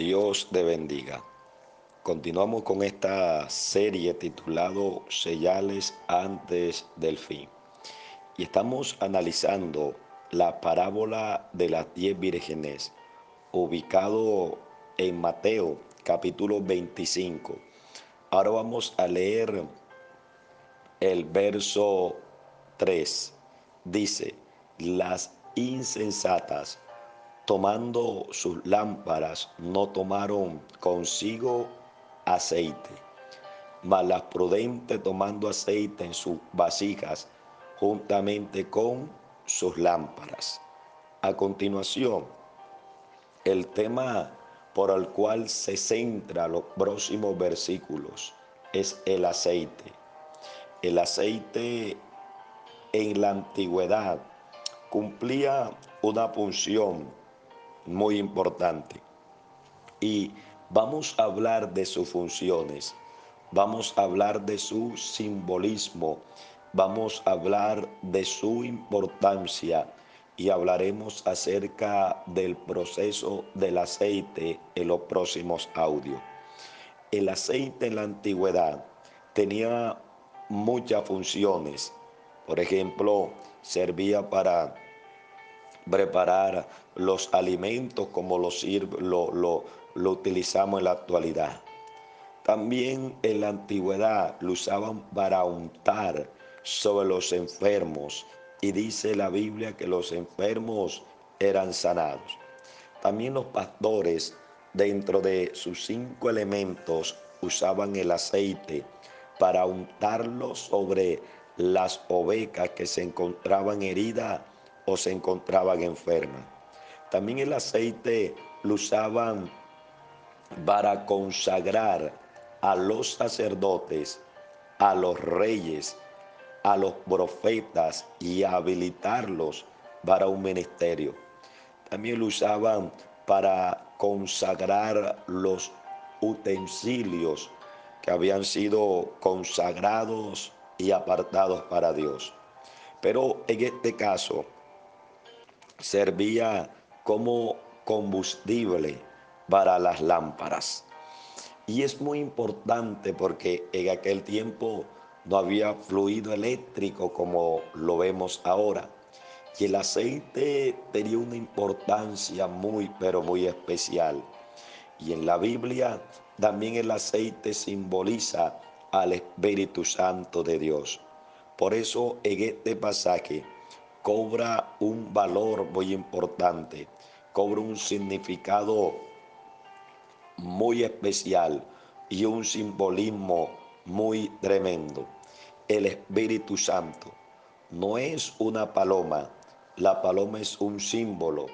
Dios te bendiga. Continuamos con esta serie titulado Señales antes del fin. Y estamos analizando la parábola de las diez vírgenes, ubicado en Mateo capítulo 25. Ahora vamos a leer el verso 3. Dice, las insensatas tomando sus lámparas, no tomaron consigo aceite, mas las prudentes tomando aceite en sus vasijas, juntamente con sus lámparas. A continuación, el tema por el cual se centra los próximos versículos es el aceite. El aceite en la antigüedad cumplía una función muy importante. Y vamos a hablar de sus funciones, vamos a hablar de su simbolismo, vamos a hablar de su importancia y hablaremos acerca del proceso del aceite en los próximos audios. El aceite en la antigüedad tenía muchas funciones. Por ejemplo, servía para preparar los alimentos como lo, lo, lo utilizamos en la actualidad. También en la antigüedad lo usaban para untar sobre los enfermos y dice la Biblia que los enfermos eran sanados. También los pastores dentro de sus cinco elementos usaban el aceite para untarlo sobre las ovejas que se encontraban heridas o se encontraban enfermas. También el aceite lo usaban para consagrar a los sacerdotes, a los reyes, a los profetas y habilitarlos para un ministerio. También lo usaban para consagrar los utensilios que habían sido consagrados y apartados para Dios. Pero en este caso, servía como combustible para las lámparas. Y es muy importante porque en aquel tiempo no había fluido eléctrico como lo vemos ahora. Y el aceite tenía una importancia muy, pero muy especial. Y en la Biblia también el aceite simboliza al Espíritu Santo de Dios. Por eso en este pasaje cobra un valor muy importante, cobra un significado muy especial y un simbolismo muy tremendo. El Espíritu Santo no es una paloma, la paloma es un símbolo,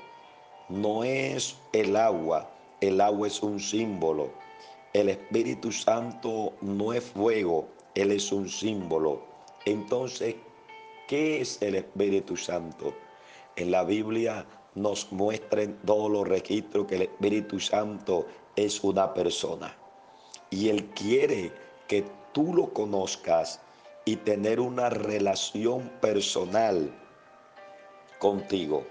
no es el agua, el agua es un símbolo. El Espíritu Santo no es fuego, Él es un símbolo. Entonces, ¿Qué es el Espíritu Santo? En la Biblia nos muestran todos los registros que el Espíritu Santo es una persona. Y Él quiere que tú lo conozcas y tener una relación personal contigo.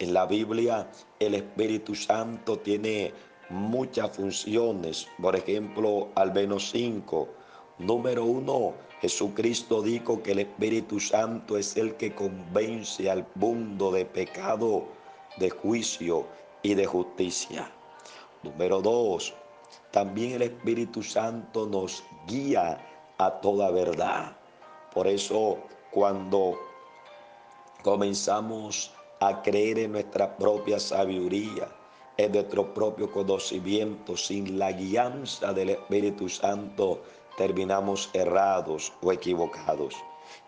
En la Biblia el Espíritu Santo tiene muchas funciones. Por ejemplo, al menos cinco. Número uno, Jesucristo dijo que el Espíritu Santo es el que convence al mundo de pecado, de juicio y de justicia. Número dos, también el Espíritu Santo nos guía a toda verdad. Por eso cuando comenzamos a creer en nuestra propia sabiduría, en nuestro propio conocimiento, sin la guianza del Espíritu Santo, terminamos errados o equivocados.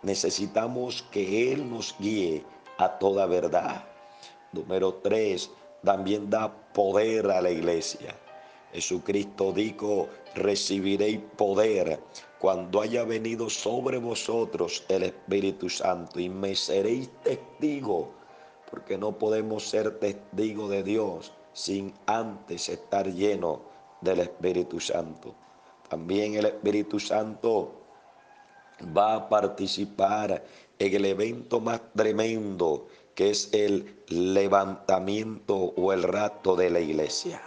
Necesitamos que Él nos guíe a toda verdad. Número tres, también da poder a la iglesia. Jesucristo dijo, recibiréis poder cuando haya venido sobre vosotros el Espíritu Santo y me seréis testigo, porque no podemos ser testigos de Dios sin antes estar lleno del Espíritu Santo. También el Espíritu Santo va a participar en el evento más tremendo que es el levantamiento o el rato de la iglesia.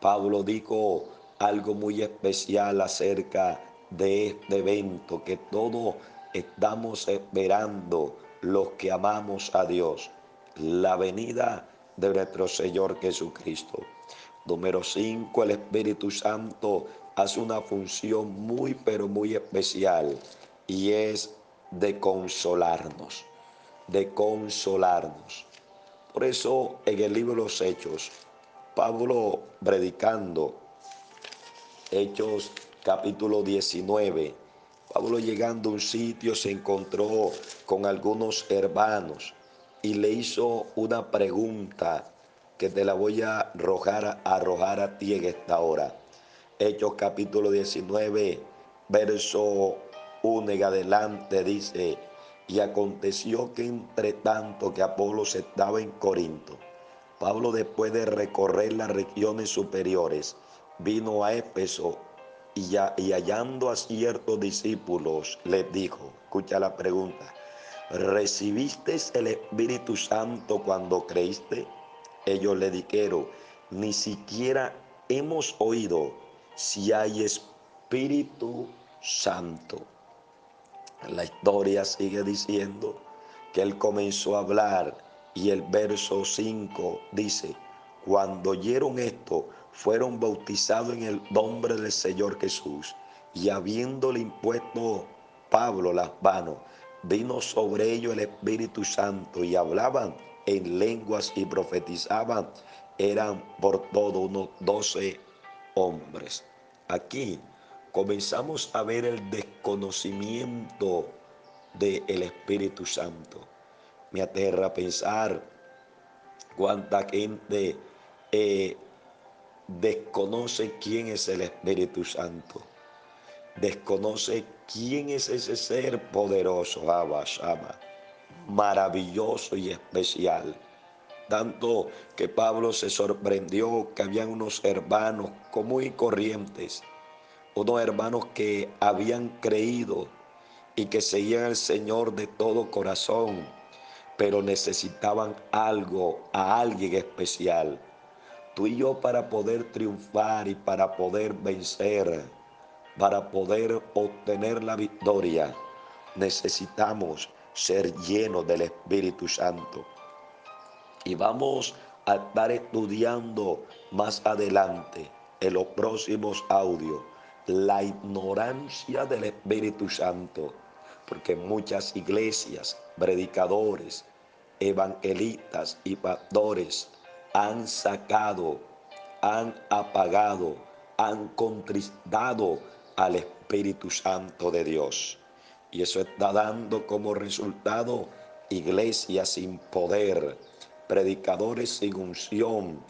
Pablo dijo algo muy especial acerca de este evento que todos estamos esperando los que amamos a Dios, la venida de nuestro Señor Jesucristo. Número 5, el Espíritu Santo hace una función muy pero muy especial y es de consolarnos, de consolarnos. Por eso en el libro de los Hechos, Pablo predicando, Hechos capítulo 19, Pablo llegando a un sitio se encontró con algunos hermanos y le hizo una pregunta que te la voy a arrojar, a a ti en esta hora. Hechos capítulo 19, verso 1 en adelante dice, y aconteció que entre tanto que Apolos estaba en Corinto, Pablo después de recorrer las regiones superiores, vino a Éfeso y, y hallando a ciertos discípulos les dijo, escucha la pregunta, ¿recibiste el Espíritu Santo cuando creíste? Ellos le dijeron, ni siquiera hemos oído si hay Espíritu Santo. La historia sigue diciendo que él comenzó a hablar y el verso 5 dice, cuando oyeron esto, fueron bautizados en el nombre del Señor Jesús y habiéndole impuesto Pablo las manos, vino sobre ellos el Espíritu Santo y hablaban en lenguas y profetizaban. Eran por todo unos doce hombres. Aquí comenzamos a ver el desconocimiento del Espíritu Santo. Me aterra pensar cuánta gente eh, desconoce quién es el Espíritu Santo. Desconoce quién es ese ser poderoso, Abba, maravilloso y especial. Tanto que Pablo se sorprendió que habían unos hermanos como y corrientes unos hermanos que habían creído y que seguían al Señor de todo corazón, pero necesitaban algo, a alguien especial. Tú y yo para poder triunfar y para poder vencer, para poder obtener la victoria, necesitamos ser llenos del Espíritu Santo. Y vamos a estar estudiando más adelante en los próximos audios la ignorancia del Espíritu Santo, porque muchas iglesias, predicadores, evangelistas y pastores han sacado, han apagado, han contristado al Espíritu Santo de Dios. Y eso está dando como resultado iglesias sin poder, predicadores sin unción,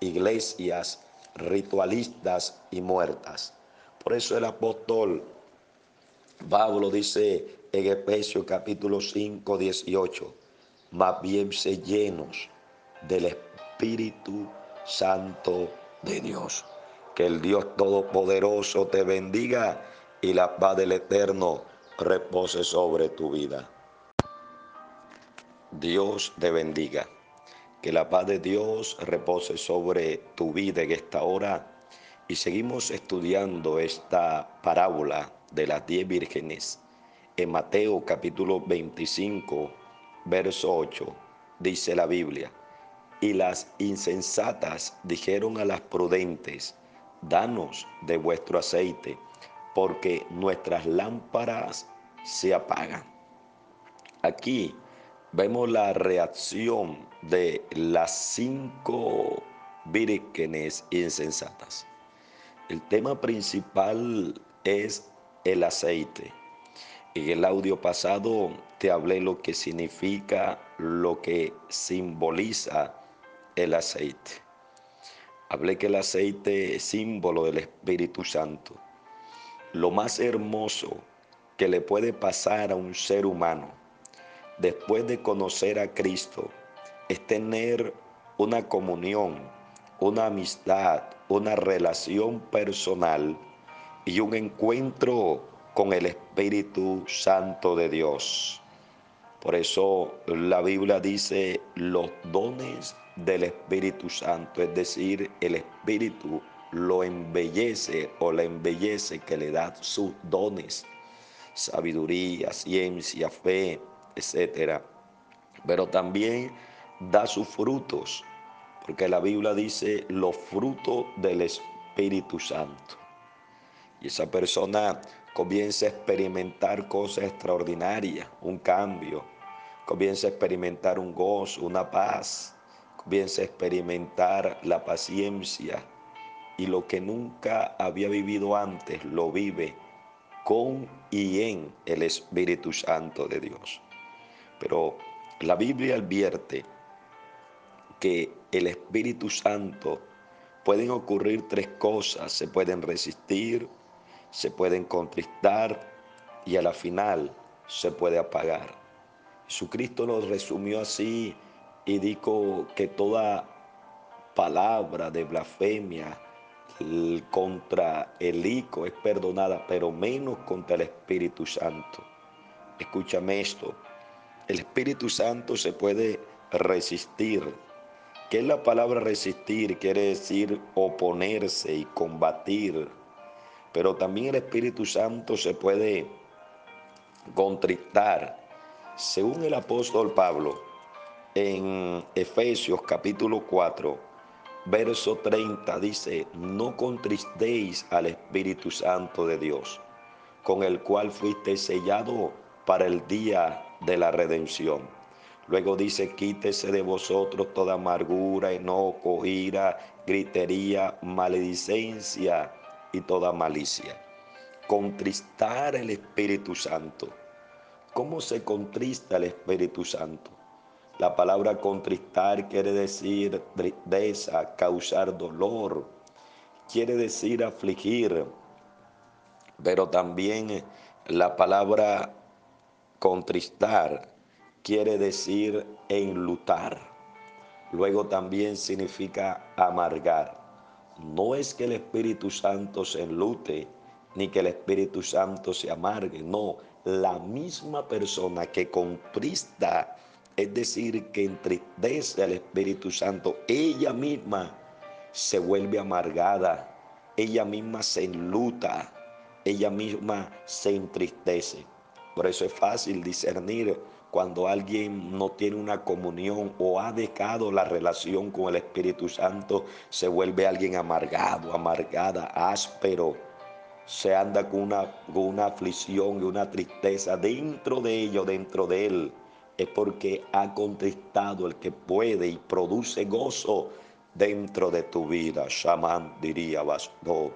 iglesias ritualistas y muertas. Por eso el apóstol Pablo dice en Efesios capítulo 5, 18, más bien se llenos del Espíritu Santo de Dios. Que el Dios Todopoderoso te bendiga y la paz del Eterno repose sobre tu vida. Dios te bendiga. Que la paz de Dios repose sobre tu vida en esta hora y seguimos estudiando esta parábola de las diez vírgenes. En Mateo capítulo 25, verso 8, dice la Biblia, y las insensatas dijeron a las prudentes, danos de vuestro aceite, porque nuestras lámparas se apagan. Aquí vemos la reacción de las cinco vírgenes insensatas. El tema principal es el aceite. En el audio pasado te hablé lo que significa, lo que simboliza el aceite. Hablé que el aceite es símbolo del Espíritu Santo. Lo más hermoso que le puede pasar a un ser humano después de conocer a Cristo es tener una comunión, una amistad, una relación personal y un encuentro con el Espíritu Santo de Dios. Por eso la Biblia dice los dones del Espíritu Santo, es decir, el Espíritu lo embellece o le embellece que le da sus dones, sabiduría, ciencia, fe, etc. Pero también da sus frutos, porque la Biblia dice los frutos del Espíritu Santo. Y esa persona comienza a experimentar cosas extraordinarias, un cambio, comienza a experimentar un gozo, una paz, comienza a experimentar la paciencia y lo que nunca había vivido antes lo vive con y en el Espíritu Santo de Dios. Pero la Biblia advierte que el Espíritu Santo pueden ocurrir tres cosas, se pueden resistir, se pueden contristar y a la final se puede apagar. Jesucristo lo resumió así y dijo que toda palabra de blasfemia contra el Hijo es perdonada, pero menos contra el Espíritu Santo. Escúchame esto, el Espíritu Santo se puede resistir. ¿Qué es la palabra resistir? Quiere decir oponerse y combatir. Pero también el Espíritu Santo se puede contristar. Según el apóstol Pablo, en Efesios capítulo 4, verso 30 dice, no contristéis al Espíritu Santo de Dios, con el cual fuiste sellado para el día de la redención. Luego dice, quítese de vosotros toda amargura, enojo, ira, gritería, maledicencia y toda malicia. Contristar el Espíritu Santo. ¿Cómo se contrista el Espíritu Santo? La palabra contristar quiere decir tristeza, causar dolor, quiere decir afligir, pero también la palabra contristar quiere decir enlutar. Luego también significa amargar. No es que el Espíritu Santo se enlute, ni que el Espíritu Santo se amargue, no, la misma persona que contrista es decir, que entristece al Espíritu Santo, ella misma se vuelve amargada, ella misma se enluta, ella misma se entristece. Por eso es fácil discernir cuando alguien no tiene una comunión o ha dejado la relación con el Espíritu Santo, se vuelve alguien amargado, amargada, áspero. Se anda con una, con una aflicción y una tristeza dentro de ello, dentro de él es porque ha contestado el que puede y produce gozo dentro de tu vida. Shaman diría Basto,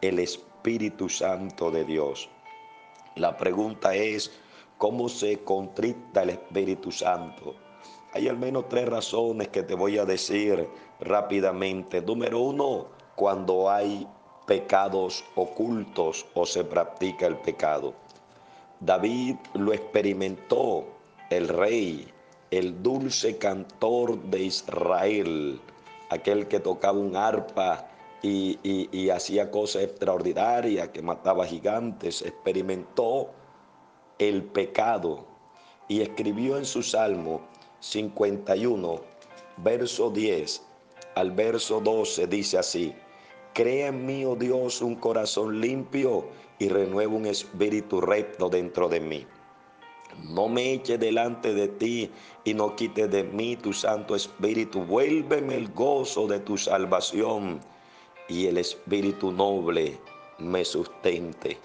el Espíritu Santo de Dios. La pregunta es, ¿cómo se contrista el Espíritu Santo? Hay al menos tres razones que te voy a decir rápidamente. Número uno, cuando hay pecados ocultos o se practica el pecado. David lo experimentó el rey, el dulce cantor de Israel, aquel que tocaba un arpa y, hacía cosas extraordinarias, que mataba gigantes, experimentó el pecado y escribió en su Salmo 51, verso 10 al verso 12, dice así, Crea en mí, oh Dios, un corazón limpio y renueva un espíritu recto dentro de mí. No me eche delante de ti y no quite de mí tu Santo Espíritu. Vuélveme el gozo de tu salvación y el Espíritu noble me sustente.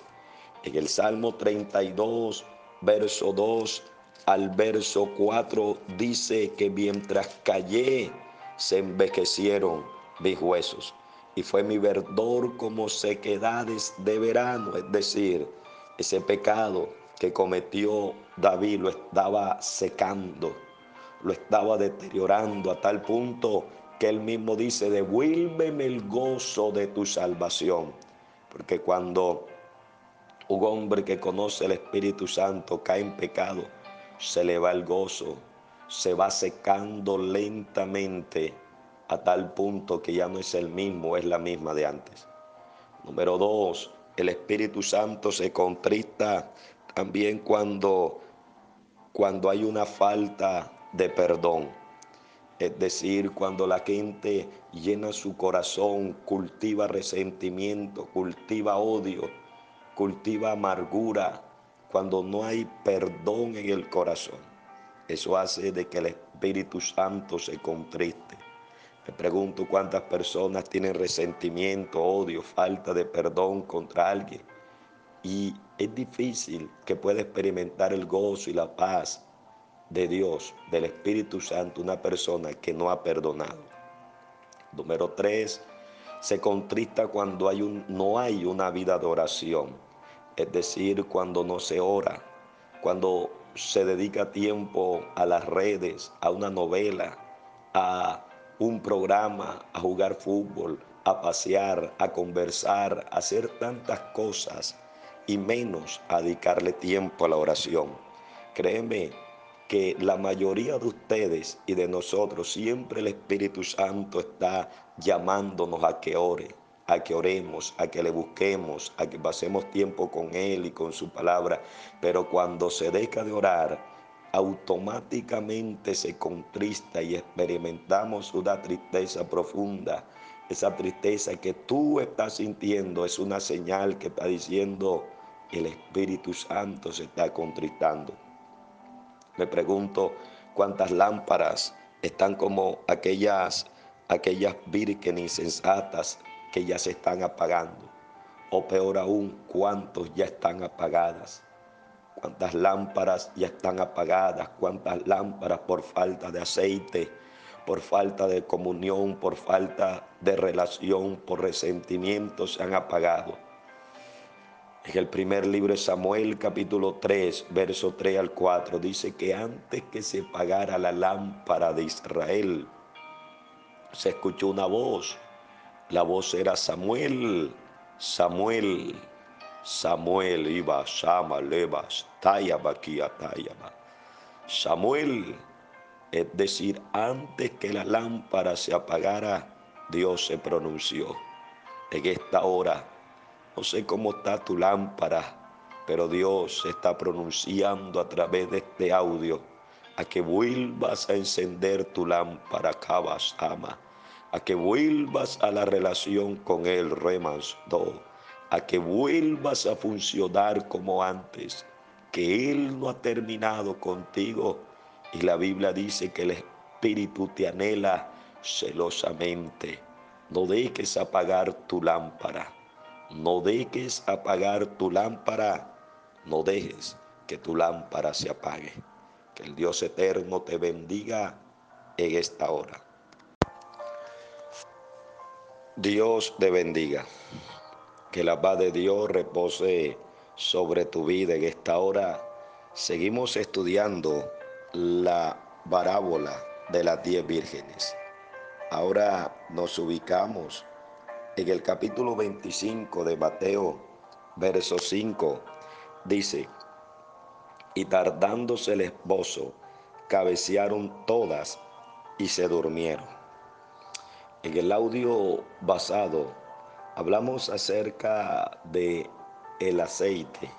En el Salmo 32, verso 2 al verso 4 dice que mientras callé se envejecieron mis huesos y fue mi verdor como sequedades de verano, es decir, ese pecado que cometió David lo estaba secando, lo estaba deteriorando a tal punto que él mismo dice, devuélveme el gozo de tu salvación. Porque cuando un hombre que conoce el Espíritu Santo cae en pecado, se le va el gozo, se va secando lentamente a tal punto que ya no es el mismo, es la misma de antes. Número dos, el Espíritu Santo se contrista también cuando, cuando hay una falta de perdón. Es decir, cuando la gente llena su corazón, cultiva resentimiento, cultiva odio, cultiva amargura, cuando no hay perdón en el corazón. Eso hace de que el Espíritu Santo se contriste. Me pregunto cuántas personas tienen resentimiento, odio, falta de perdón contra alguien. Y es difícil que pueda experimentar el gozo y la paz de Dios, del Espíritu Santo, una persona que no ha perdonado. Número tres, se contrista cuando hay un, no hay una vida de oración, es decir, cuando no se ora, cuando se dedica tiempo a las redes, a una novela, a un programa, a jugar fútbol, a pasear, a conversar, a hacer tantas cosas y menos a dedicarle tiempo a la oración. Créeme que la mayoría de ustedes y de nosotros siempre el Espíritu Santo está llamándonos a que ore, a que oremos, a que le busquemos, a que pasemos tiempo con Él y con su palabra. Pero cuando se deja de orar, automáticamente se contrista y experimentamos una tristeza profunda. Esa tristeza que tú estás sintiendo es una señal que está diciendo el Espíritu Santo se está contristando. Me pregunto cuántas lámparas están como aquellas, aquellas vírgenes insensatas que ya se están apagando. O peor aún, cuántos ya están apagadas. Cuántas lámparas ya están apagadas. Cuántas lámparas por falta de aceite, por falta de comunión, por falta de relación, por resentimiento se han apagado. En el primer libro de Samuel, capítulo 3, verso 3 al 4, dice que antes que se pagara la lámpara de Israel, se escuchó una voz. La voz era Samuel, Samuel, Samuel, iba, Shama, Levas, Tayaba, Tayaba. Samuel, es decir, antes que la lámpara se apagara, Dios se pronunció. En esta hora no sé cómo está tu lámpara, pero Dios está pronunciando a través de este audio a que vuelvas a encender tu lámpara, Cabas Ama, a que vuelvas a la relación con Él, Remans Do, a que vuelvas a funcionar como antes, que Él no ha terminado contigo. Y la Biblia dice que el Espíritu te anhela celosamente. No dejes apagar tu lámpara. No dejes apagar tu lámpara, no dejes que tu lámpara se apague. Que el Dios eterno te bendiga en esta hora. Dios te bendiga. Que la paz de Dios repose sobre tu vida en esta hora. Seguimos estudiando la parábola de las diez vírgenes. Ahora nos ubicamos en el capítulo 25 de Mateo, verso 5, dice, y tardándose el esposo, cabecearon todas y se durmieron. En el audio basado hablamos acerca de el aceite.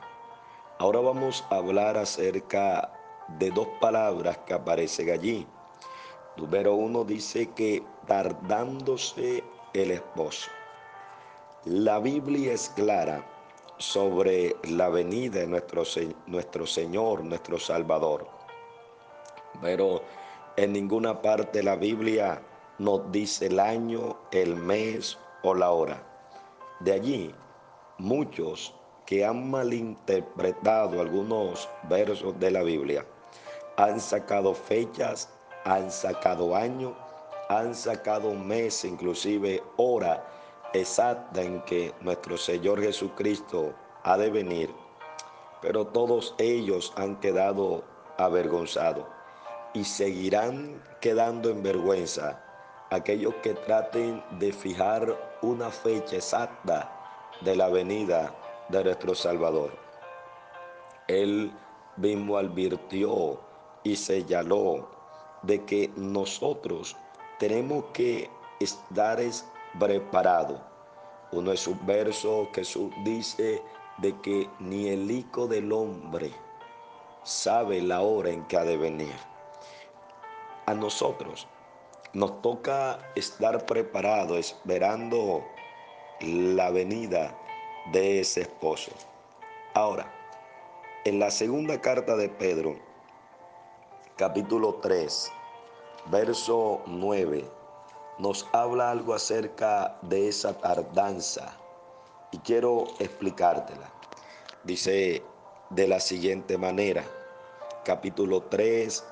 Ahora vamos a hablar acerca de dos palabras que aparecen allí. Número uno dice que tardándose el esposo. La Biblia es clara sobre la venida de nuestro, Señor, nuestro Salvador. Pero en ninguna parte la Biblia nos dice el año, el mes o la hora. De allí, muchos que han malinterpretado algunos versos de la Biblia han sacado fechas, han sacado años, han sacado meses, inclusive hora exacta en que nuestro Señor Jesucristo ha de venir, pero todos ellos han quedado avergonzados y seguirán quedando en vergüenza aquellos que traten de fijar una fecha exacta de la venida de nuestro Salvador. Él mismo advirtió y señaló de que nosotros tenemos que estar preparado. Uno es un verso que dice de que ni el Hijo del Hombre sabe la hora en que ha de venir. A nosotros nos toca estar preparados esperando la venida de ese esposo. Ahora, en la segunda carta de Pedro, capítulo 3, verso 9, nos habla algo acerca de esa tardanza y quiero explicártela. Dice de la siguiente manera, capítulo 3,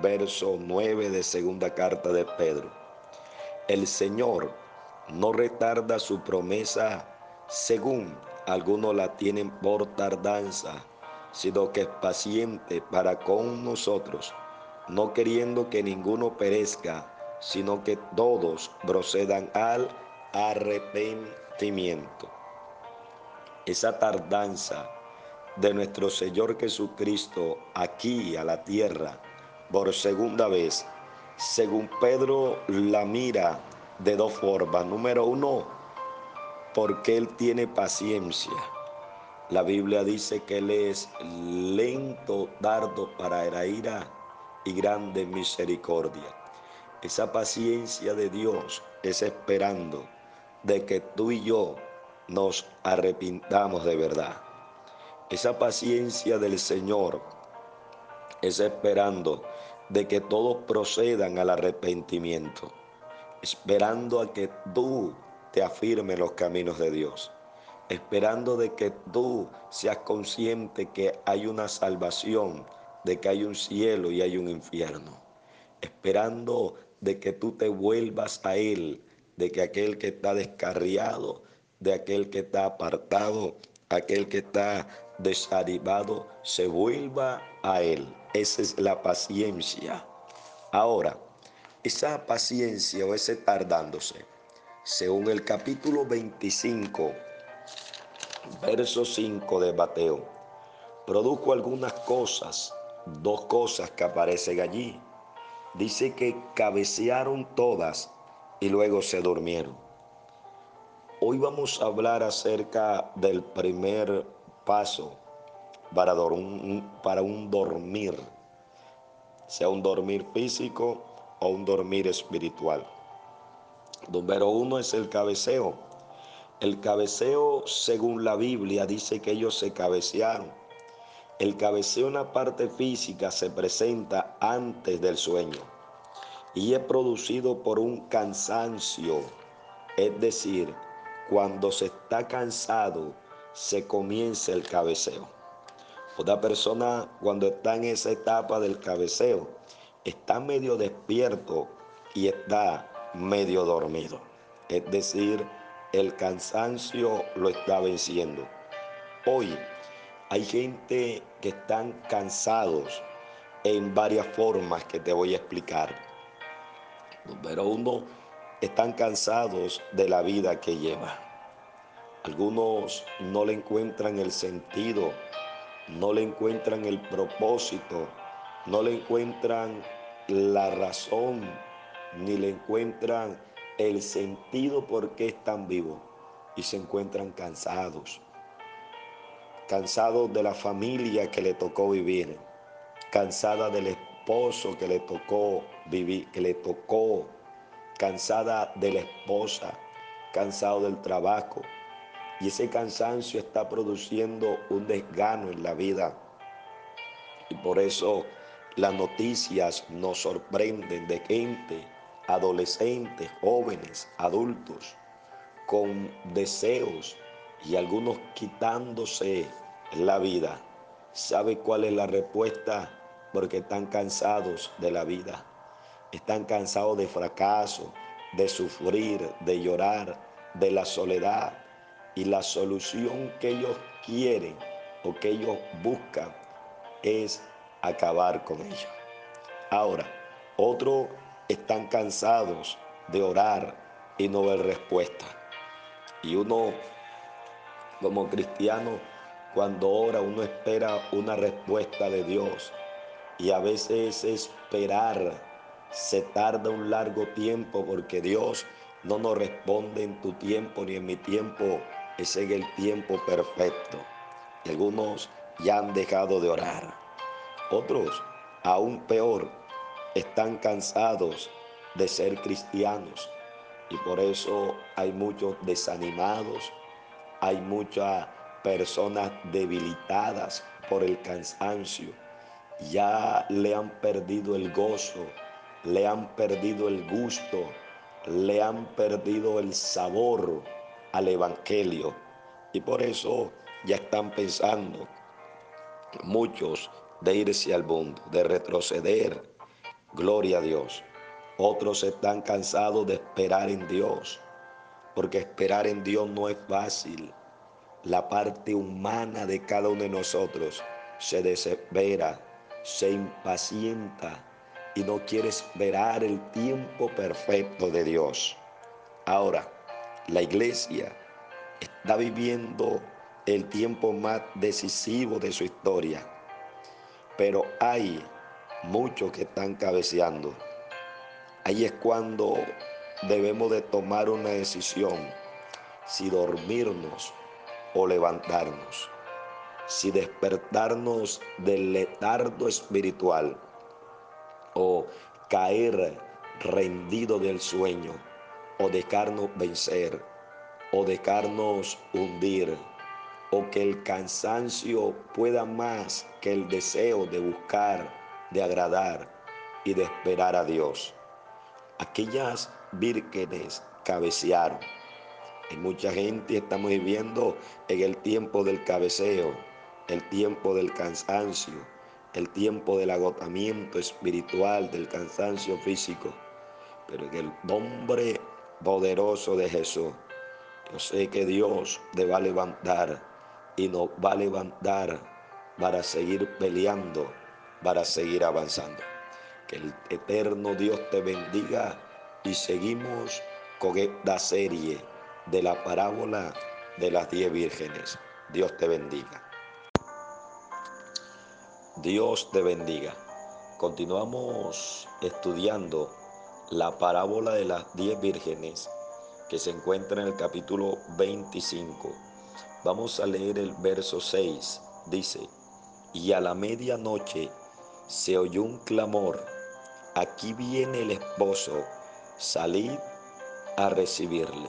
verso 9 de segunda carta de Pedro. El Señor no retarda su promesa según algunos la tienen por tardanza, sino que es paciente para con nosotros, no queriendo que ninguno perezca, sino que todos procedan al arrepentimiento. Esa tardanza de nuestro Señor Jesucristo aquí a la tierra por segunda vez, según Pedro la mira de dos formas. Número uno, porque Él tiene paciencia. La Biblia dice que Él es lento, dardo para la ira y grande misericordia. Esa paciencia de Dios es esperando de que tú y yo nos arrepintamos de verdad. Esa paciencia del Señor es esperando de que todos procedan al arrepentimiento, esperando a que tú te afirmes los caminos de Dios, esperando de que tú seas consciente que hay una salvación, de que hay un cielo y hay un infierno, esperando de que tú te vuelvas a Él, de que aquel que está descarriado, de aquel que está apartado, aquel que está desanimado, se vuelva a Él. Esa es la paciencia. Ahora, esa paciencia o ese tardándose, según el capítulo 25, verso 5 de Mateo, produjo algunas cosas, dos cosas que aparecen allí. Dice que cabecearon todas y luego se durmieron. Hoy vamos a hablar acerca del primer paso para, para un dormir, sea un dormir físico o un dormir espiritual. Número uno es el cabeceo. El cabeceo, según la Biblia, dice que ellos se cabecearon. El cabeceo en la parte física se presenta antes del sueño y es producido por un cansancio, es decir, cuando se está cansado se comienza el cabeceo. Otra persona cuando está en esa etapa del cabeceo está medio despierto y está medio dormido. Es decir, el cansancio lo está venciendo. Hoy hay gente que están cansados en varias formas que te voy a explicar. Número uno, están cansados de la vida que lleva. Algunos no le encuentran el sentido no le encuentran el propósito, no le encuentran la razón, ni le encuentran el sentido por qué están vivos y se encuentran cansados, cansados de la familia que le tocó vivir, cansada del esposo que le tocó vivir, que le tocó, cansada de la esposa, cansado del trabajo, y ese cansancio está produciendo un desgano en la vida. Y por eso las noticias nos sorprenden de gente, adolescentes, jóvenes, adultos, con deseos y algunos quitándose la vida. ¿Sabe cuál es la respuesta? Porque están cansados de la vida. Están cansados de fracaso, de sufrir, de llorar, de la soledad, y la solución que ellos quieren o que ellos buscan es acabar con ellos. Ahora, otros están cansados de orar y no ver respuesta. Y uno, como cristiano, cuando ora, uno espera una respuesta de Dios. Y a veces esperar se tarda un largo tiempo porque Dios no nos responde en tu tiempo ni en mi tiempo es en el tiempo perfecto. algunos ya han dejado de orar. Otros, aún peor, están cansados de ser cristianos. Y por eso hay muchos desanimados, hay muchas personas debilitadas por el cansancio. Ya le han perdido el gozo, le han perdido el gusto, le han perdido el sabor al Evangelio. Y por eso ya están pensando muchos de irse al mundo, de retroceder. Gloria a Dios. Otros están cansados de esperar en Dios, porque esperar en Dios no es fácil. La parte humana de cada uno de nosotros se desespera, se impacienta y no quiere esperar el tiempo perfecto de Dios. Ahora, la iglesia está viviendo el tiempo más decisivo de su historia, pero hay muchos que están cabeceando. Ahí es cuando debemos de tomar una decisión, si dormirnos o levantarnos, si despertarnos del letardo espiritual o caer rendido del sueño o dejarnos vencer o dejarnos hundir o que el cansancio pueda más que el deseo de buscar, de agradar y de esperar a Dios. Aquellas vírgenes cabecearon. Y mucha gente estamos viviendo en el tiempo del cabeceo, el tiempo del cansancio, el tiempo del agotamiento espiritual, del cansancio físico. Pero en el nombre poderoso de Jesús, yo sé que Dios te va a levantar y nos va a levantar para seguir peleando, para seguir avanzando. Que el eterno Dios te bendiga y seguimos con esta serie de la parábola de las diez vírgenes. Dios te bendiga. Dios te bendiga. Continuamos estudiando la parábola de las diez vírgenes que se encuentra en el capítulo 25. Vamos a leer el verso 6. Dice, y a la medianoche se oyó un clamor, aquí viene el esposo, salid a recibirle.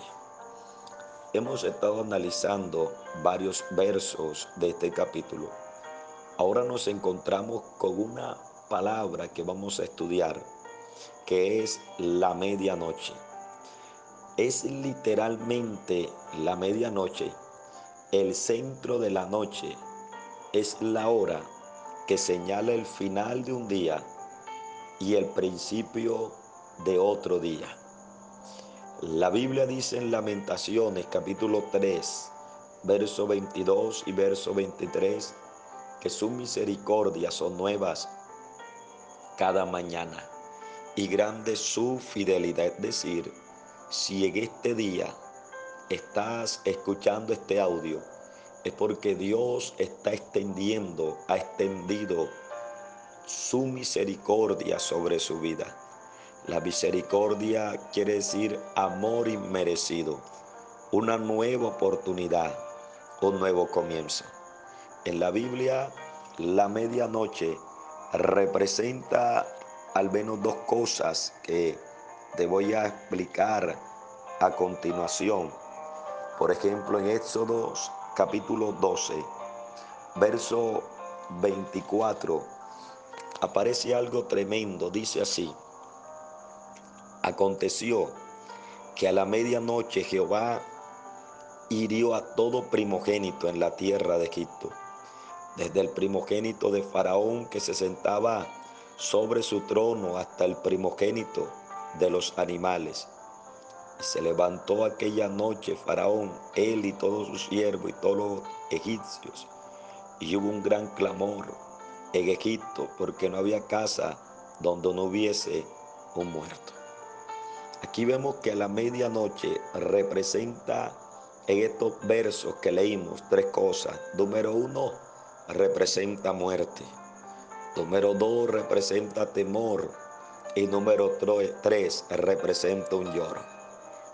Hemos estado analizando varios versos de este capítulo Ahora nos encontramos con una palabra que vamos a estudiar, que es la medianoche. Es literalmente la medianoche, el centro de la noche, es la hora que señala el final de un día y el principio de otro día. La Biblia dice en Lamentaciones capítulo 3, verso 22 y verso 23, que sus misericordias son nuevas cada mañana y grande su fidelidad. Es decir, si en este día estás escuchando este audio, es porque Dios está extendiendo, ha extendido su misericordia sobre su vida. La misericordia quiere decir amor inmerecido, una nueva oportunidad, un nuevo comienzo. En la Biblia, la medianoche representa al menos dos cosas que te voy a explicar a continuación. Por ejemplo, en Éxodo capítulo 12, verso 24, aparece algo tremendo. Dice así, aconteció que a la medianoche Jehová hirió a todo primogénito en la tierra de Egipto desde el primogénito de Faraón que se sentaba sobre su trono hasta el primogénito de los animales. Y se levantó aquella noche Faraón, él y todos sus siervos y todos los egipcios. Y hubo un gran clamor en Egipto porque no había casa donde no hubiese un muerto. Aquí vemos que la medianoche representa en estos versos que leímos tres cosas. Número uno, representa muerte. Número dos representa temor. Y número tres representa un lloro.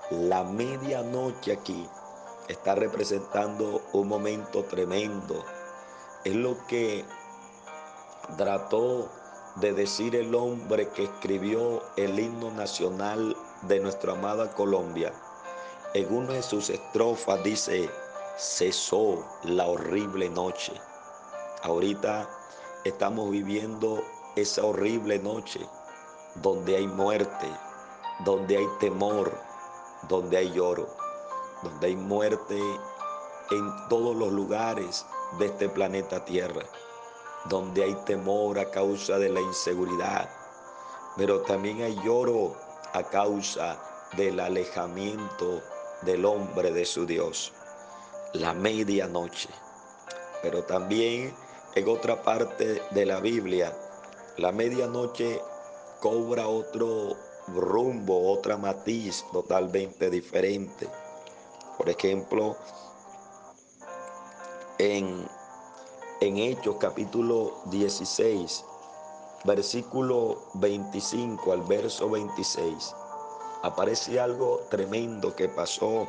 La medianoche aquí está representando un momento tremendo. Es lo que trató de decir el hombre que escribió el himno nacional de nuestra amada Colombia. En una de sus estrofas dice, cesó la horrible noche. Ahorita estamos viviendo esa horrible noche donde hay muerte, donde hay temor, donde hay lloro, donde hay muerte en todos los lugares de este planeta Tierra, donde hay temor a causa de la inseguridad, pero también hay lloro a causa del alejamiento del hombre de su Dios, la medianoche. Pero también en otra parte de la Biblia, la medianoche cobra otro rumbo, otra matiz totalmente diferente. Por ejemplo, en, en Hechos capítulo 16, versículo 25 al verso 26, aparece algo tremendo que pasó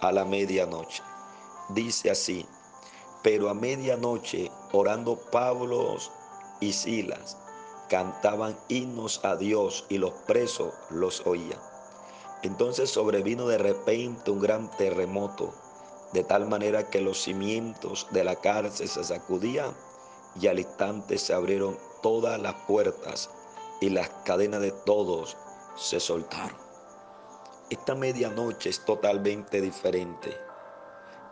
a la medianoche. Dice así, pero a medianoche, orando Pablo y Silas, cantaban himnos a Dios y los presos los oían. Entonces sobrevino de repente un gran terremoto, de tal manera que los cimientos de la cárcel se sacudían y al instante se abrieron todas las puertas y las cadenas de todos se soltaron. Esta medianoche es totalmente diferente.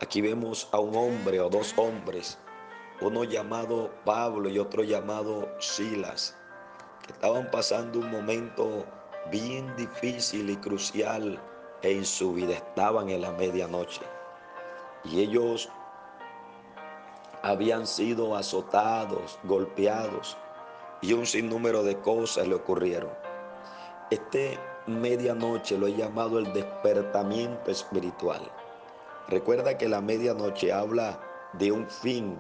Aquí vemos a un hombre o dos hombres, uno llamado Pablo y otro llamado Silas, que estaban pasando un momento bien difícil y crucial en su vida. Estaban en la medianoche y ellos habían sido azotados, golpeados y un sinnúmero de cosas le ocurrieron. Este medianoche lo he llamado el despertamiento espiritual. Recuerda que la medianoche habla de un fin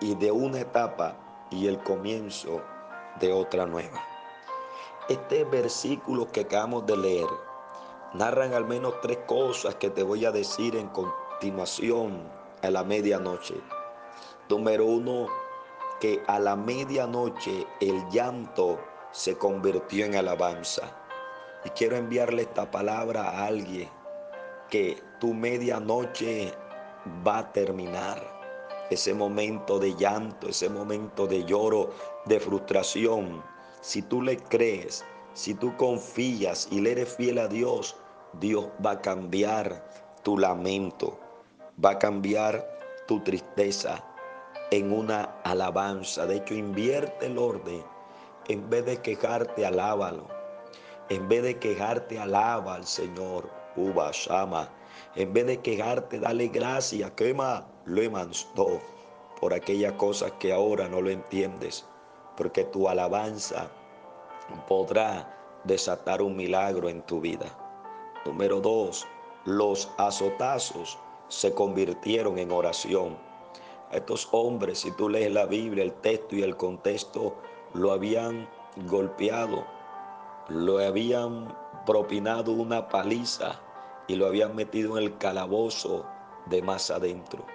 y de una etapa y el comienzo de otra nueva. Este versículo que acabamos de leer narran al menos tres cosas que te voy a decir en continuación a la medianoche. Número uno, que a la medianoche el llanto se convirtió en alabanza. Y quiero enviarle esta palabra a alguien que tu medianoche va a terminar. Ese momento de llanto, ese momento de lloro, de frustración. Si tú le crees, si tú confías y le eres fiel a Dios, Dios va a cambiar tu lamento, va a cambiar tu tristeza en una alabanza. De hecho, invierte el orden. En vez de quejarte, alábalo. En vez de quejarte, alaba al Señor. Uba Shama. En vez de quejarte, dale gracias. Quema, lo manstó por aquellas cosas que ahora no lo entiendes. Porque tu alabanza podrá desatar un milagro en tu vida. Número dos, los azotazos se convirtieron en oración. Estos hombres, si tú lees la Biblia, el texto y el contexto, lo habían golpeado, lo habían propinado una paliza y lo habían metido en el calabozo de más adentro.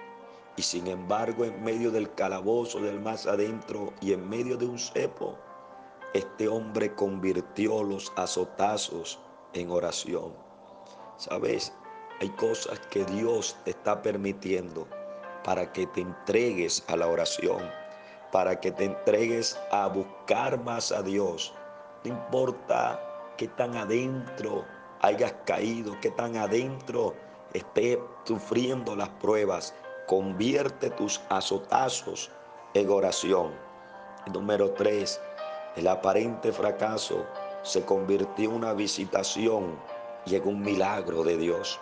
Y sin embargo, en medio del calabozo del más adentro y en medio de un cepo, este hombre convirtió los azotazos en oración. ¿Sabes? Hay cosas que Dios está permitiendo para que te entregues a la oración, para que te entregues a buscar más a Dios. No importa qué tan adentro hayas caído, qué tan adentro esté sufriendo las pruebas. Convierte tus azotazos en oración. número tres, el aparente fracaso se convirtió en una visitación y en un milagro de Dios.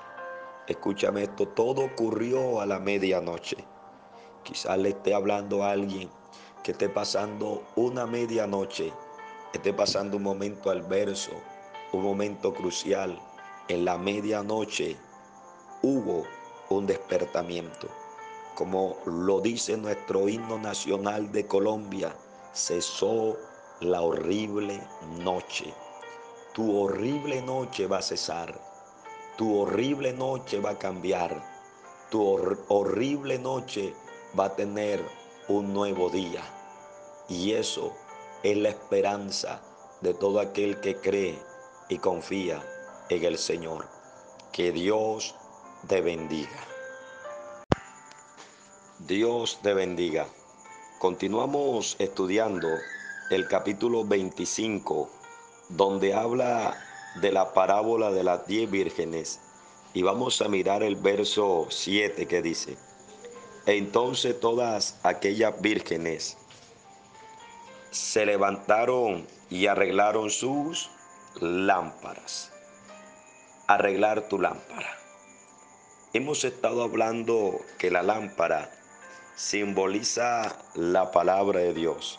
Escúchame esto, todo ocurrió a la medianoche. Quizás le esté hablando a alguien que esté pasando una medianoche, esté pasando un momento adverso, un momento crucial. En la medianoche hubo un despertamiento. Como lo dice nuestro himno nacional de Colombia, cesó la horrible noche. Tu horrible noche va a cesar. Tu horrible noche va a cambiar. Tu horrible noche va a tener un nuevo día. Y eso es la esperanza de todo aquel que cree y confía en el Señor. Que Dios te bendiga. Dios te bendiga. Continuamos estudiando el capítulo 25, donde habla de la parábola de las diez vírgenes. Y vamos a mirar el verso 7 que dice, entonces todas aquellas vírgenes se levantaron y arreglaron sus lámparas. Arreglar tu lámpara. Hemos estado hablando que la lámpara simboliza la palabra de Dios,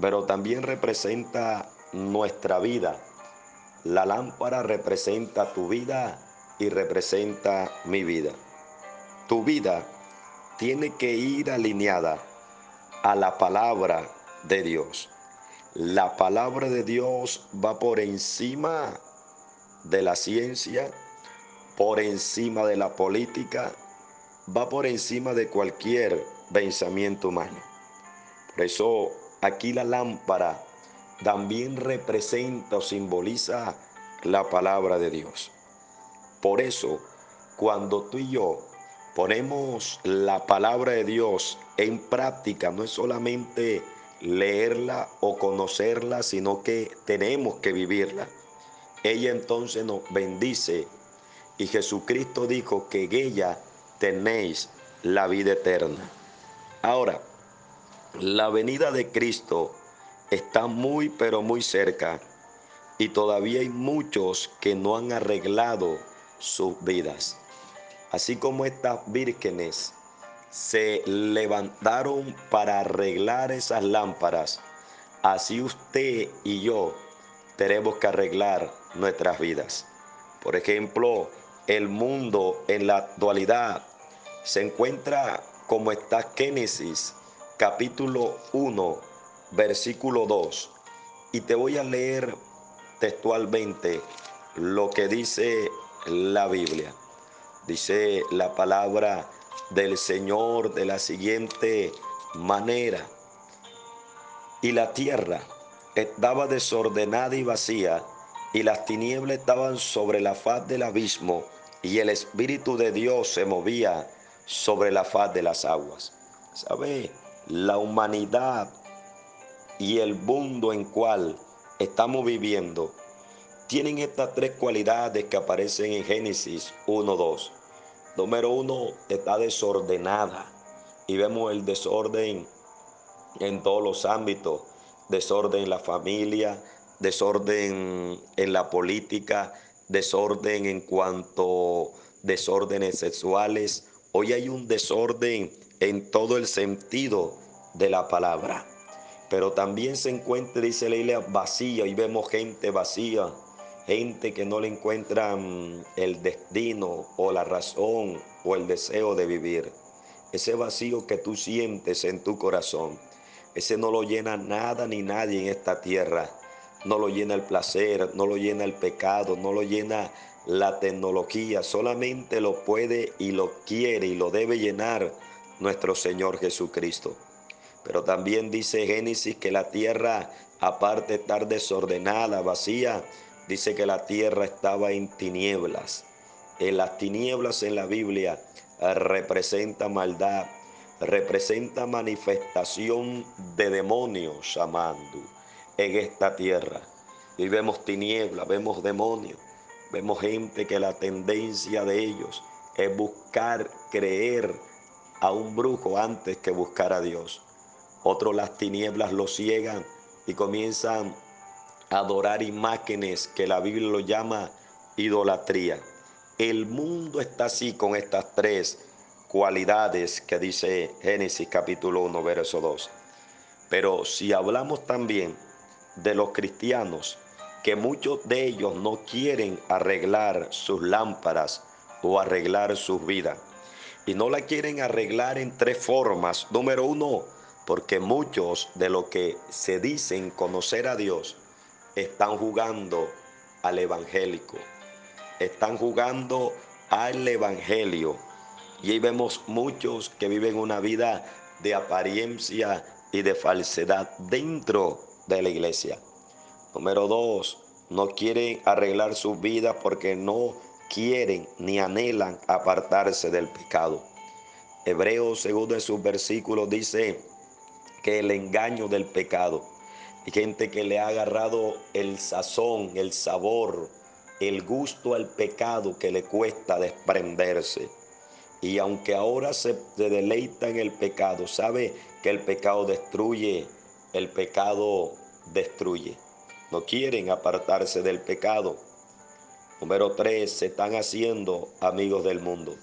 pero también representa nuestra vida. La lámpara representa tu vida y representa mi vida. Tu vida tiene que ir alineada a la palabra de Dios. La palabra de Dios va por encima de la ciencia, por encima de la política, va por encima de cualquier pensamiento humano. Por eso aquí la lámpara también representa o simboliza la palabra de Dios. Por eso, cuando tú y yo ponemos la palabra de Dios en práctica, no es solamente leerla o conocerla, sino que tenemos que vivirla. Ella entonces nos bendice y Jesucristo dijo que en ella tenéis la vida eterna. Ahora, la venida de Cristo está muy pero muy cerca y todavía hay muchos que no han arreglado sus vidas. Así como estas vírgenes se levantaron para arreglar esas lámparas, así usted y yo tenemos que arreglar nuestras vidas. Por ejemplo, el mundo en la actualidad se encuentra como está Génesis capítulo 1, versículo 2. Y te voy a leer textualmente lo que dice la Biblia. Dice la palabra del Señor de la siguiente manera. Y la tierra estaba desordenada y vacía, y las tinieblas estaban sobre la faz del abismo, y el Espíritu de Dios se movía sobre la faz de las aguas. ¿Sabe? La humanidad y el mundo en cual estamos viviendo tienen estas tres cualidades que aparecen en Génesis 1.2. Número uno, está desordenada. Y vemos el desorden en todos los ámbitos. Desorden en la familia, desorden en la política, desorden en cuanto desórdenes sexuales. Hoy hay un desorden en todo el sentido de la palabra. Pero también se encuentra, dice la vacía y vemos gente vacía gente que no le encuentran el destino o la razón o el deseo de vivir. Ese vacío que tú sientes en tu corazón, ese no lo llena nada ni nadie en esta tierra. No lo llena el placer, no lo llena el pecado, no lo llena la tecnología. Solamente lo puede y lo quiere y lo debe llenar nuestro Señor Jesucristo. Pero también dice Génesis que la tierra, aparte de estar desordenada, vacía, dice que la tierra estaba en tinieblas. En las tinieblas en la Biblia eh, representa maldad, representa manifestación de demonios amando en esta tierra. Y vemos tinieblas, vemos demonios, vemos gente que la tendencia de ellos es buscar creer a un brujo antes que buscar a Dios. Otros las tinieblas lo ciegan y comienzan adorar imágenes que la Biblia lo llama idolatría. El mundo está así con estas tres cualidades que dice Génesis capítulo 1, verso 2. Pero si hablamos también de los cristianos, que muchos de ellos no quieren arreglar sus lámparas o arreglar sus vidas. Y no la quieren arreglar en tres formas. Número uno, porque muchos de los que se dicen conocer a Dios están jugando al evangélico, están jugando al evangelio. Y ahí vemos muchos que viven una vida de apariencia y de falsedad dentro de la iglesia. Número dos, no quieren arreglar sus vidas porque no quieren ni anhelan apartarse del pecado. Hebreos, según en sus versículos, dice que el engaño del pecado. Hay gente que le ha agarrado el sazón, el sabor, el gusto al pecado que le cuesta desprenderse. Y aunque ahora se deleita en el pecado, sabe que el pecado destruye, el pecado destruye. No quieren apartarse del pecado. Número tres, se están haciendo amigos del mundo.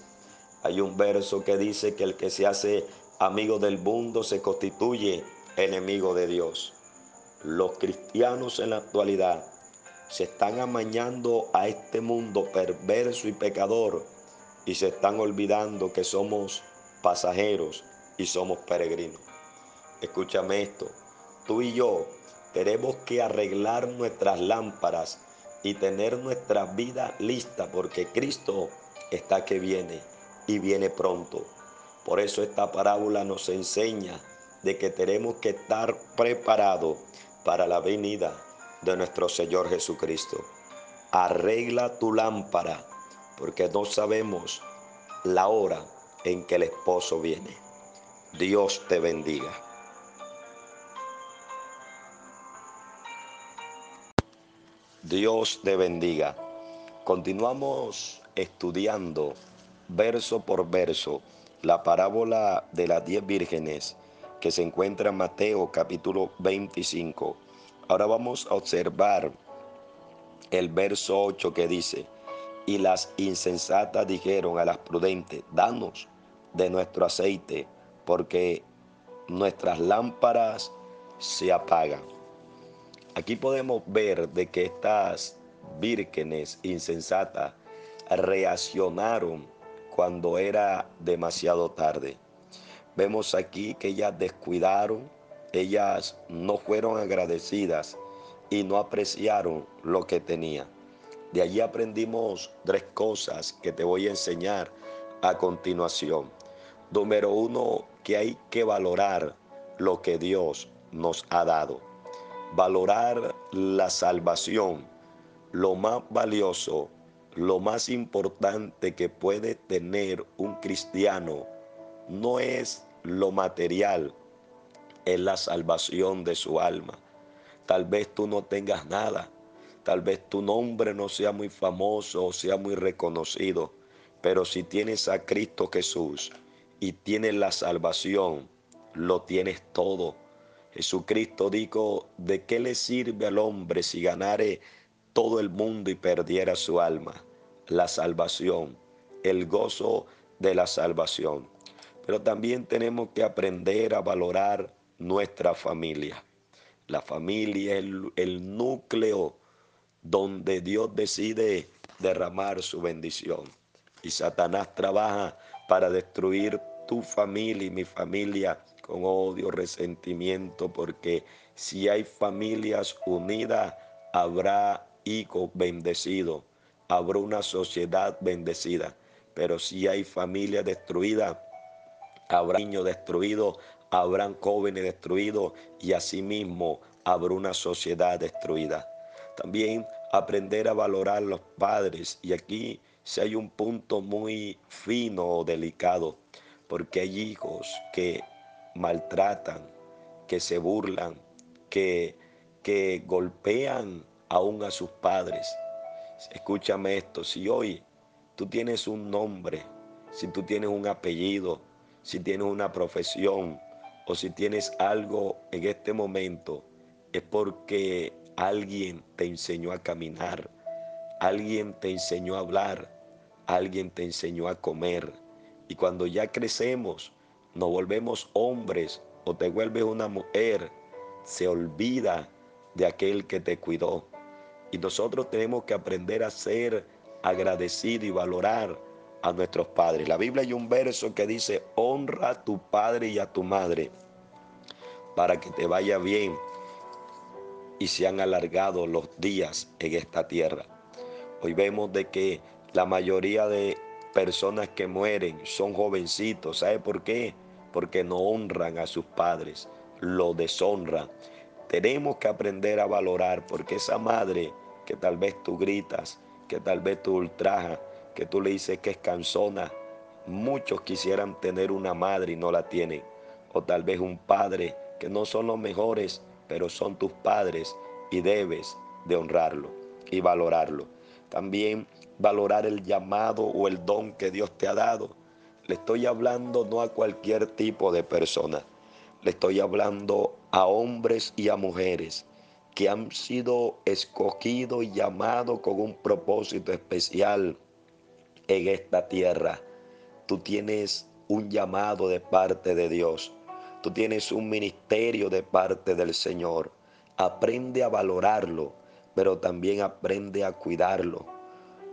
Hay un verso que dice que el que se hace amigo del mundo se constituye enemigo de Dios. Los cristianos en la actualidad se están amañando a este mundo perverso y pecador y se están olvidando que somos pasajeros y somos peregrinos. Escúchame esto, tú y yo tenemos que arreglar nuestras lámparas y tener nuestra vida lista porque Cristo está que viene y viene pronto. Por eso esta parábola nos enseña de que tenemos que estar preparados para la venida de nuestro Señor Jesucristo. Arregla tu lámpara porque no sabemos la hora en que el esposo viene. Dios te bendiga. Dios te bendiga. Continuamos estudiando verso por verso la parábola de las diez vírgenes que se encuentra en Mateo capítulo 25. Ahora vamos a observar el verso 8 que dice, y las insensatas dijeron a las prudentes, danos de nuestro aceite, porque nuestras lámparas se apagan. Aquí podemos ver de que estas vírgenes insensatas reaccionaron cuando era demasiado tarde. Vemos aquí que ellas descuidaron, ellas no fueron agradecidas y no apreciaron lo que tenían. De allí aprendimos tres cosas que te voy a enseñar a continuación. Número uno, que hay que valorar lo que Dios nos ha dado. Valorar la salvación, lo más valioso, lo más importante que puede tener un cristiano, no es lo material, es la salvación de su alma. Tal vez tú no tengas nada, Tal vez tu nombre no sea muy famoso o sea muy reconocido, pero si tienes a Cristo Jesús y tienes la salvación, lo tienes todo. Jesucristo dijo, ¿de qué le sirve al hombre si ganare todo el mundo y perdiera su alma? La salvación, el gozo de la salvación. Pero también tenemos que aprender a valorar nuestra familia. La familia es el, el núcleo donde Dios decide derramar su bendición. Y Satanás trabaja para destruir tu familia y mi familia con odio, resentimiento, porque si hay familias unidas, habrá hijos bendecidos, habrá una sociedad bendecida. Pero si hay familias destruidas, habrá niños destruidos, habrán jóvenes destruidos y asimismo habrá una sociedad destruida. También aprender a valorar los padres. Y aquí si hay un punto muy fino o delicado, porque hay hijos que maltratan, que se burlan, que, que golpean aún a sus padres. Escúchame esto, si hoy tú tienes un nombre, si tú tienes un apellido, si tienes una profesión o si tienes algo en este momento, es porque Alguien te enseñó a caminar, alguien te enseñó a hablar, alguien te enseñó a comer. Y cuando ya crecemos, nos volvemos hombres o te vuelves una mujer, se olvida de aquel que te cuidó. Y nosotros tenemos que aprender a ser agradecidos y valorar a nuestros padres. La Biblia hay un verso que dice, honra a tu padre y a tu madre para que te vaya bien y se han alargado los días en esta tierra. Hoy vemos de que la mayoría de personas que mueren son jovencitos. ¿Sabe por qué? Porque no honran a sus padres, lo deshonran. Tenemos que aprender a valorar porque esa madre que tal vez tú gritas, que tal vez tú ultrajas, que tú le dices que es cansona, muchos quisieran tener una madre y no la tienen. O tal vez un padre que no son los mejores, pero son tus padres y debes de honrarlo y valorarlo. También valorar el llamado o el don que Dios te ha dado. Le estoy hablando no a cualquier tipo de persona, le estoy hablando a hombres y a mujeres que han sido escogidos y llamados con un propósito especial en esta tierra. Tú tienes un llamado de parte de Dios. Tú tienes un ministerio de parte del Señor. Aprende a valorarlo, pero también aprende a cuidarlo.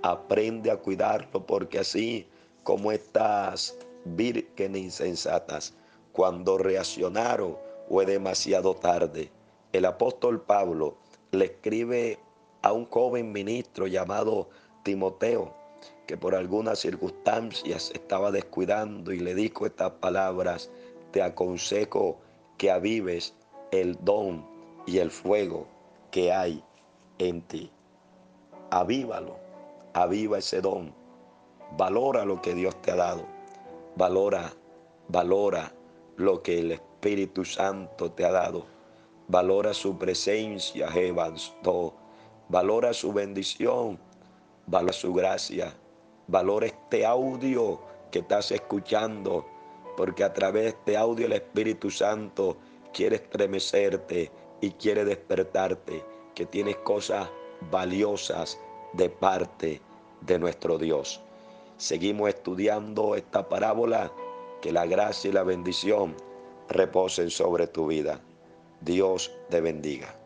Aprende a cuidarlo porque así como estas vírgenes insensatas, cuando reaccionaron fue demasiado tarde. El apóstol Pablo le escribe a un joven ministro llamado Timoteo, que por algunas circunstancias estaba descuidando y le dijo estas palabras, te aconsejo que avives el don y el fuego que hay en ti. Avívalo, aviva ese don, valora lo que Dios te ha dado, valora, valora lo que el Espíritu Santo te ha dado. Valora su presencia, Jebansto. Valora su bendición, valora su gracia. Valora este audio que estás escuchando, porque a través de este audio el Espíritu Santo quiere estremecerte y quiere despertarte, que tienes cosas valiosas de parte de nuestro Dios. Seguimos estudiando esta parábola que la gracia y la bendición reposen sobre tu vida. Dios te bendiga.